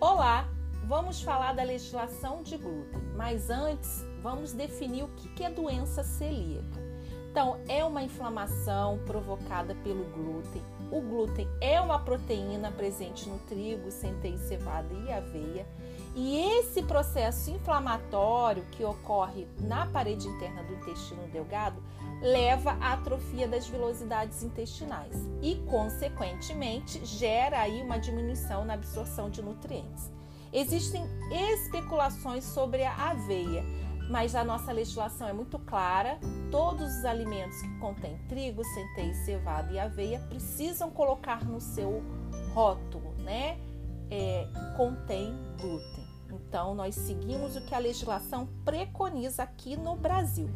Olá, vamos falar da legislação de glúten, mas antes vamos definir o que é doença celíaca. Então, é uma inflamação provocada pelo glúten. O glúten é uma proteína presente no trigo, centeio, cevada e aveia. E esse processo inflamatório que ocorre na parede interna do intestino delgado leva à atrofia das vilosidades intestinais e, consequentemente, gera aí uma diminuição na absorção de nutrientes. Existem especulações sobre a aveia, mas a nossa legislação é muito clara. Todos os alimentos que contêm trigo, centeio, cevada e aveia precisam colocar no seu rótulo, né? É, contém glúten. Então, nós seguimos o que a legislação preconiza aqui no Brasil.